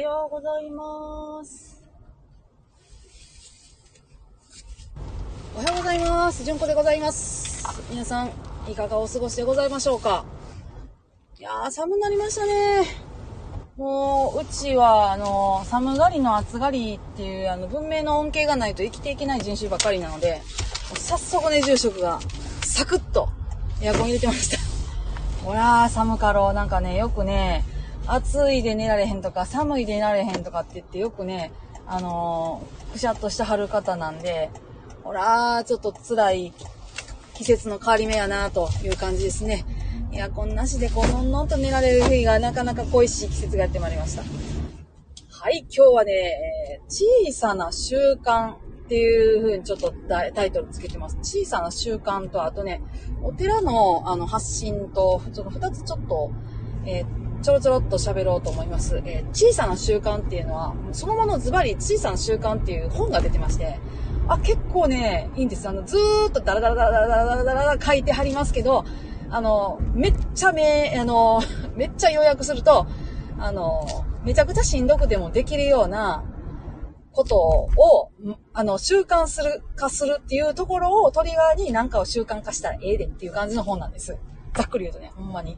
はようございます。おはようございます。じゅんこでございます。皆さん、いかがお過ごしでございましょうか？いやー、寒くなりましたね。もう、うちは、あの、寒がりの暑がりっていう、あの、文明の恩恵がないと生きていけない人種ばっかりなので、早速ね、住職が、サクッと、エアコン入れてました。ほらー、寒かろう。なんかね、よくね、暑いで寝られへんとか、寒いで寝られへんとかって言って、よくね、あのー、くしゃっとしてはる方なんで、ほらー、ちょっと辛い季節の変わり目やなという感じですね。エアコンなしでこう、のんのんと寝られる日がなかなか恋しい季節がやってまいりました。はい、今日はね、小さな習慣っていう風にちょっとタイトルつけてます。小さな習慣と、あとね、お寺のあの発信と、ちょっと二つちょっと、えーちょろちょろっと喋ろうと思います。えー小さな習慣っていうのは、そのものズバリ小さな習慣っていう本が出てまして、あ、結構ね、いいんです。あの、ずーっとダラダラダラダラダラダラダラ書いてはりますけど、あの、めっちゃめ、あの、めっちゃ要約すると、あの、めちゃくちゃしんどくてもできるようなことを、あの、習慣する、化するっていうところをトリガーに何かを習慣化したらええでっていう感じの本なんです。ざっくり言うとね、ほんまに。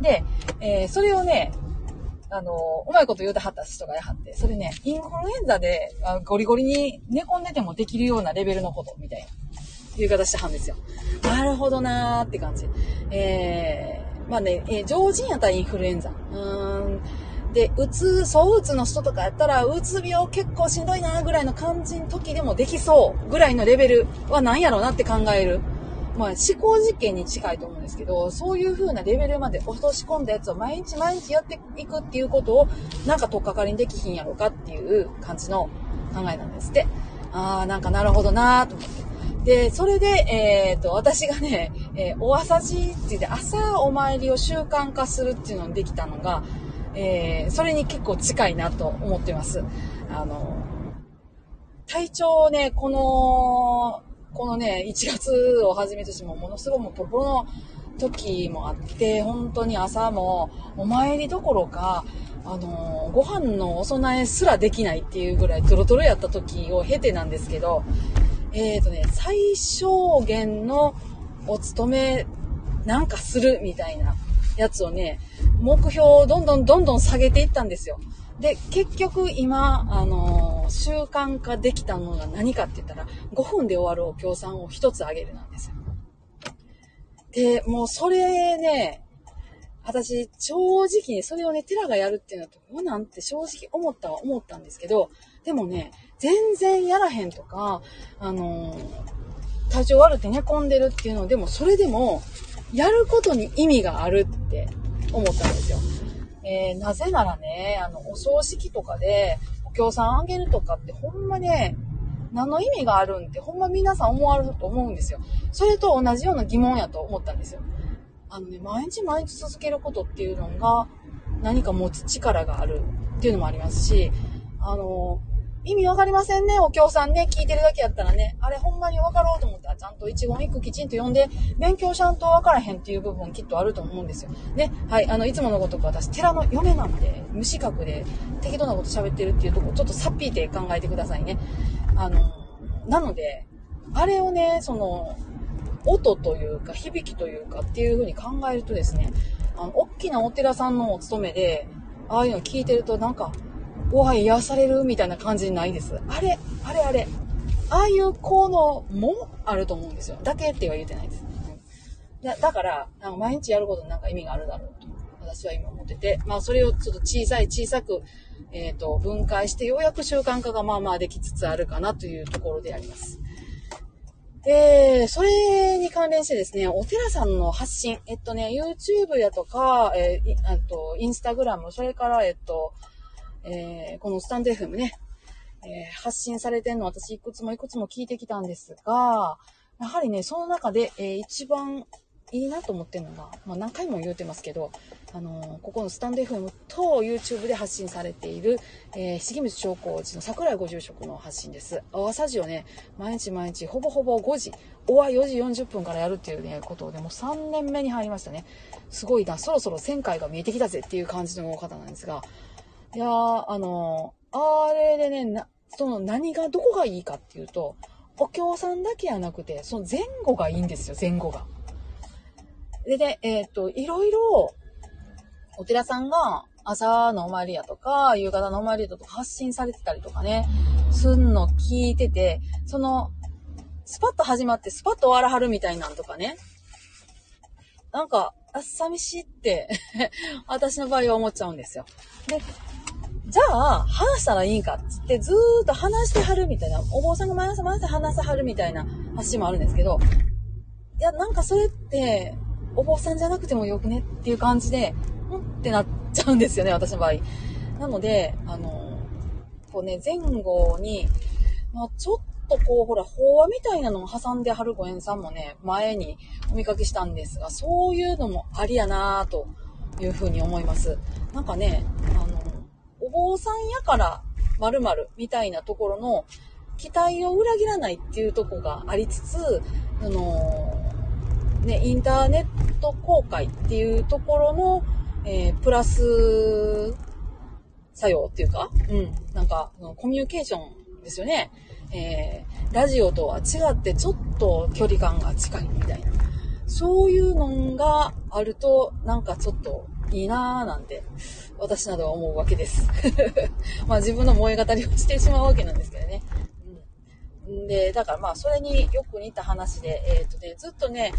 で、えーそれをね、あの、うまいこと言うてはった人がやはって、それね、インフルエンザでゴリゴリに寝込んでてもできるようなレベルのことみたいな言い方してはんですよ。なるほどなーって感じ。えー、まあね、えー常人やったらインフルエンザ。うーん。で、うつ、そううつの人とかやったら、うつ病結構しんどいなーぐらいの感じの時でもできそうぐらいのレベルは何やろうなって考える。まあ、思考実験に近いと思うんですけど、そういう風なレベルまで落とし込んだやつを毎日毎日やっていくっていうことを、なんか取っかかりにできひんやろかっていう感じの考えなんですって。あー、なんかなるほどなーと思って。で、それで、えっ、と、私がね、えーお朝じって言って、朝お参りを習慣化するっていうのにできたのが、えーそれに結構近いなと思ってます。あの、体調をね、この、このね、1月をはじめとしても、ものすごいもうポロポの時もあって、本当に朝も、お参りどころか、あの、ご飯のお供えすらできないっていうぐらいトロトロやった時を経てなんですけど、えっ、とね、最小限のお勤めなんかするみたいなやつをね、目標をどんどんどんどん下げていったんですよ。で、結局今、あのー習慣化できたのが何かって言ったら、5分で終わるお経さんを1つあげるなんです。で、もうそれね、私、正直にそれをね、テラがやるっていうのはどうなんて正直思ったは思ったんですけど、でもね、全然やらへんとか、あのー体調悪くて寝込んでるっていうのでも、それでも、やることに意味があるって思ったんですよ。えーなぜならね、あの、お葬式とかで、協賛あげるとかってほんまね、何の意味があるんってほんま皆さん思われると思うんですよ。それと同じような疑問やと思ったんですよ。あのね、毎日毎日続けることっていうのが何か持つ力があるっていうのもありますし、あの、意味わかりませんね、お経さんね、聞いてるだけやったらね、あれほんまにわかろうと思ったらちゃんと一言一句きちんと読んで、勉強しゃんとわからへんっていう部分きっとあると思うんですよ。ね、はい、あの、いつものごとく私、寺の嫁なんで、無資格で適当なこと喋ってるっていうとこ、ちょっとさっぴいて考えてくださいね。あの、なので、あれをね、その、音というか、響きというかっていう風に考えるとですね、あの、大きなお寺さんのお勤めで、ああいうの聞いてるとなんか、わい、癒されるみたいな感じないです。あれ、あれあれ。ああいう効能もあると思うんですよ。だけっては言ってないです。だだから、なんか毎日やることになんか意味があるだろうと。私は今思ってて、まあそれをちょっと小さい小さく、えっ、と、分解してようやく習慣化がまあまあできつつあるかなというところであります。えー、それに関連してですね、お寺さんの発信、えっとね、YouTube やとか、えーあと、インスタグラム、それから、えっと、えーこのスタンド FM ね、えー発信されてるの私いくつもいくつも聞いてきたんですが、やはりね、その中で、えー一番いいなと思ってるのが、まあ何回も言うてますけど、あのーここのスタンド FM と YouTube で発信されている、えー、重光長光寺の桜井ご住職の発信です。朝時をね、毎日毎日、ほぼほぼ5時、おは4時40分からやるっていうね、ことをね、もう3年目に入りましたね。すごいな、そろそろ1000回が見えてきたぜっていう感じの方なんですが、いやー、あのー、あれでね、な、その何が、どこがいいかっていうと、お経さんだけじゃなくて、その前後がいいんですよ、前後が。でね、えっ、と、いろいろ、お寺さんが朝のお参りやとか、夕方のお参りだとか発信されてたりとかね、すんの聞いてて、その、スパッと始まってスパッと終わらはるみたいなんとかね。なんか、あ、寂しいって 私の場合は思っちゃうんですよ。で、じゃあ、話したらいいんかっつって、ずーっと話してはるみたいな、お坊さんが毎朝毎朝話さはるみたいな発信もあるんですけど、いや、なんかそれって、お坊さんじゃなくてもよくねっていう感じで、んってなっちゃうんですよね、私の場合。なので、あの、こうね、前後に、まあ、ちょっとこう、ほら、法話みたいなのを挟んではるご縁さんもね、前にお見かけしたんですが、そういうのもありやなぁというふうに思います。なんかね、あの、坊さんやから〇〇みたいなところの期待を裏切らないっていうとこがありつつ、あの、ね、インターネット公開っていうところの、えー、プラス作用っていうか、うん、なんか、コミュニケーションですよね。えー、ラジオとは違ってちょっと距離感が近いみたいな。そういうのがあると、なんかちょっといいなぁなんて、私などは思うわけです。まあ自分の燃え語りをしてしまうわけなんですけどね。うん、で、だからまあそれによく似た話で、えっ、ー、とね、ずっとね、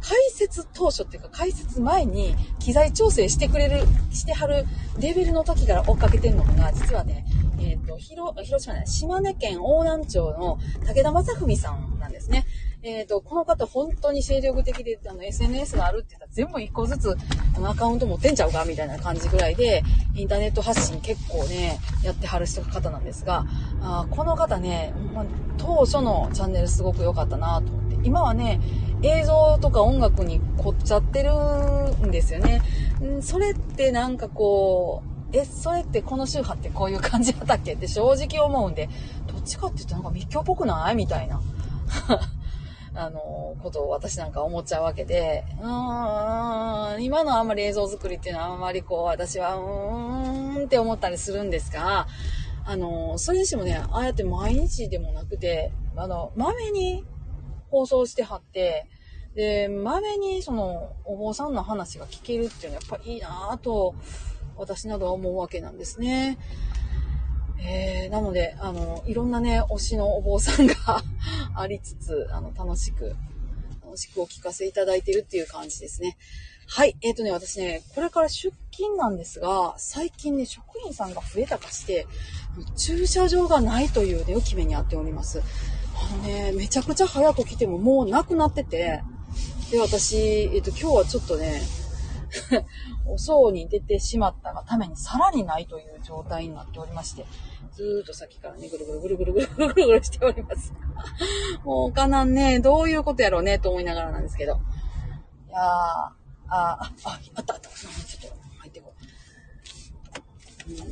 開設当初っていうか開設前に機材調整してくれる、してはるレベルの時から追っかけてんのが、実はね、えっ、ー、と、広、広島ね、島根県大南町の武田正文さんなんですね。えっ、ー、と、この方本当に精力的で、あの、SNS があるって言ったら全部一個ずつ、あの、アカウント持ってんちゃうかみたいな感じぐらいで、インターネット発信結構ね、やってはる人方なんですが、あこの方ね、ま当初のチャンネルすごく良かったなと思って、今はね、映像とか音楽に凝っちゃってるんですよね。んそれってなんかこう、え、それってこの宗派ってこういう感じだったっけって正直思うんで、どっちかって言うとなんか密教っぽくないみたいな。あの、ことを私なんか思っちゃうわけで、うーん、今のあんまり映像作りっていうのはあんまりこう、私は、うーんって思ったりするんですが、あの、それにしてもね、ああやって毎日でもなくて、あの、まめに放送してはって、で、まめにその、お坊さんの話が聞けるっていうのはやっぱいいなぁと、私などは思うわけなんですね。えー、なので、あの、いろんなね、推しのお坊さんがありつつ、あの、楽しく、楽しくお聞かせいただいてるっていう感じですね。はい。えっ、ー、とね、私ね、これから出勤なんですが、最近ね、職員さんが増えたかして、駐車場がないというね、浮き目にあっております。あのね、めちゃくちゃ早く来てももうなくなってて、で、私、えっ、と、今日はちょっとね、お葬に出てしまったがためにさらにないという状態になっておりまして、ずーっと先からね、ぐるぐるぐるぐるぐるぐるぐるぐるしております。もうかなんね、どういうことやろうね、と思いながらなんですけど。いやー、あ、あ、あ、あったあった。ちょっと入っていこ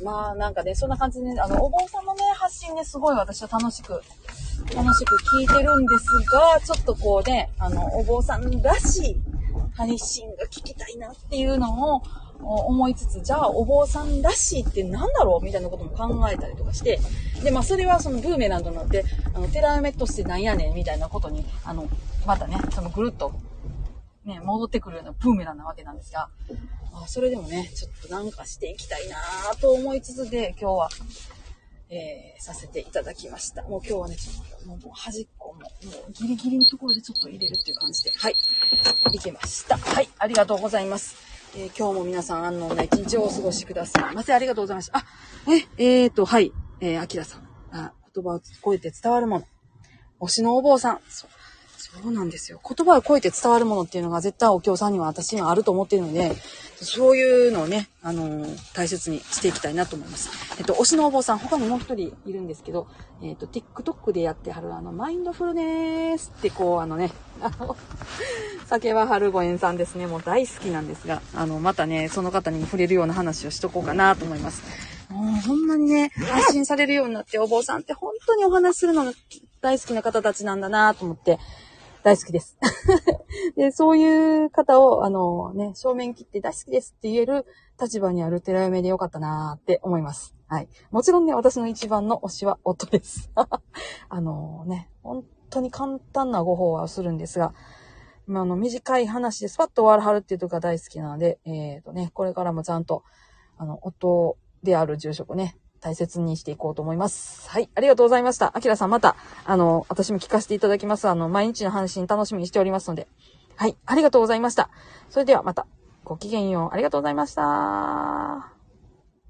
う。まあなんかね、そんな感じでね、あの、お坊さんのね、発信ね、すごい私は楽しく楽しく聞いてるんですが、ちょっとこうね、あの、お坊さんらしい配信が聞きたいなっていうのを思いつつ、じゃあお坊さんらしいって何だろうみたいなことも考えたりとかして、で、まあそれはそのブーメランドになって、あの、テラメットってなんやねんみたいなことに、あの、またね、そのぐるっと、ね、戻ってくるようなブーメランなわけなんですが、あ、それでもね、ちょっとなんかしていきたいなと思いつつで、今日は、えー、させていただきました。もう今日はね、ちょっと、もう端っこも、もうギリギリのところでちょっと入れるっていう感じで、はい、いけました。はい、ありがとうございます。えー、今日も皆さん安穏な一日をお過ごしくださいませ。ありがとうございました。あ、え、えーと、はい、えー、あきらさん。あ、言葉を超えて伝わるもの。推しのお坊さん。そう。なんですよ。言葉を超えて伝わるものっていうのが絶対お経さんには私にはあると思っているので、そういうのをね、あのー、大切にしていきたいなと思います。えっと、推しのお坊さん、他にもう一人いるんですけど、えっと、TikTok でやってはる、あの、マインドフルネスってこう、あのね、あの、酒は春ご縁さんですね。もう大好きなんですが、あの、またね、その方に触れるような話をしとこうかなと思います。もう、ほんまにね、発信されるようになって、お坊さんって本当にお話するのが大好きな方たちなんだなと思って、大好きです。で、そういう方を、あのね、正面切って大好きですって言える立場にある寺嫁でよかったなーって思います。はい。もちろんね、私の一番の推しは夫です。あのね、本当に簡単なご法話をするんですが、まあ、あの、短い話でスパッと終わるはるっていうとこが大好きなので、えっ、ー、とね、これからもちゃんと、あの、夫である住職ね、大切にしていこうと思います。はい。ありがとうございました。あきらさんまた、あの、私も聞かせていただきます。あの、毎日の配信楽しみにしておりますので。はい。ありがとうございました。それではまた、ごきげんよう。ありがとうございました。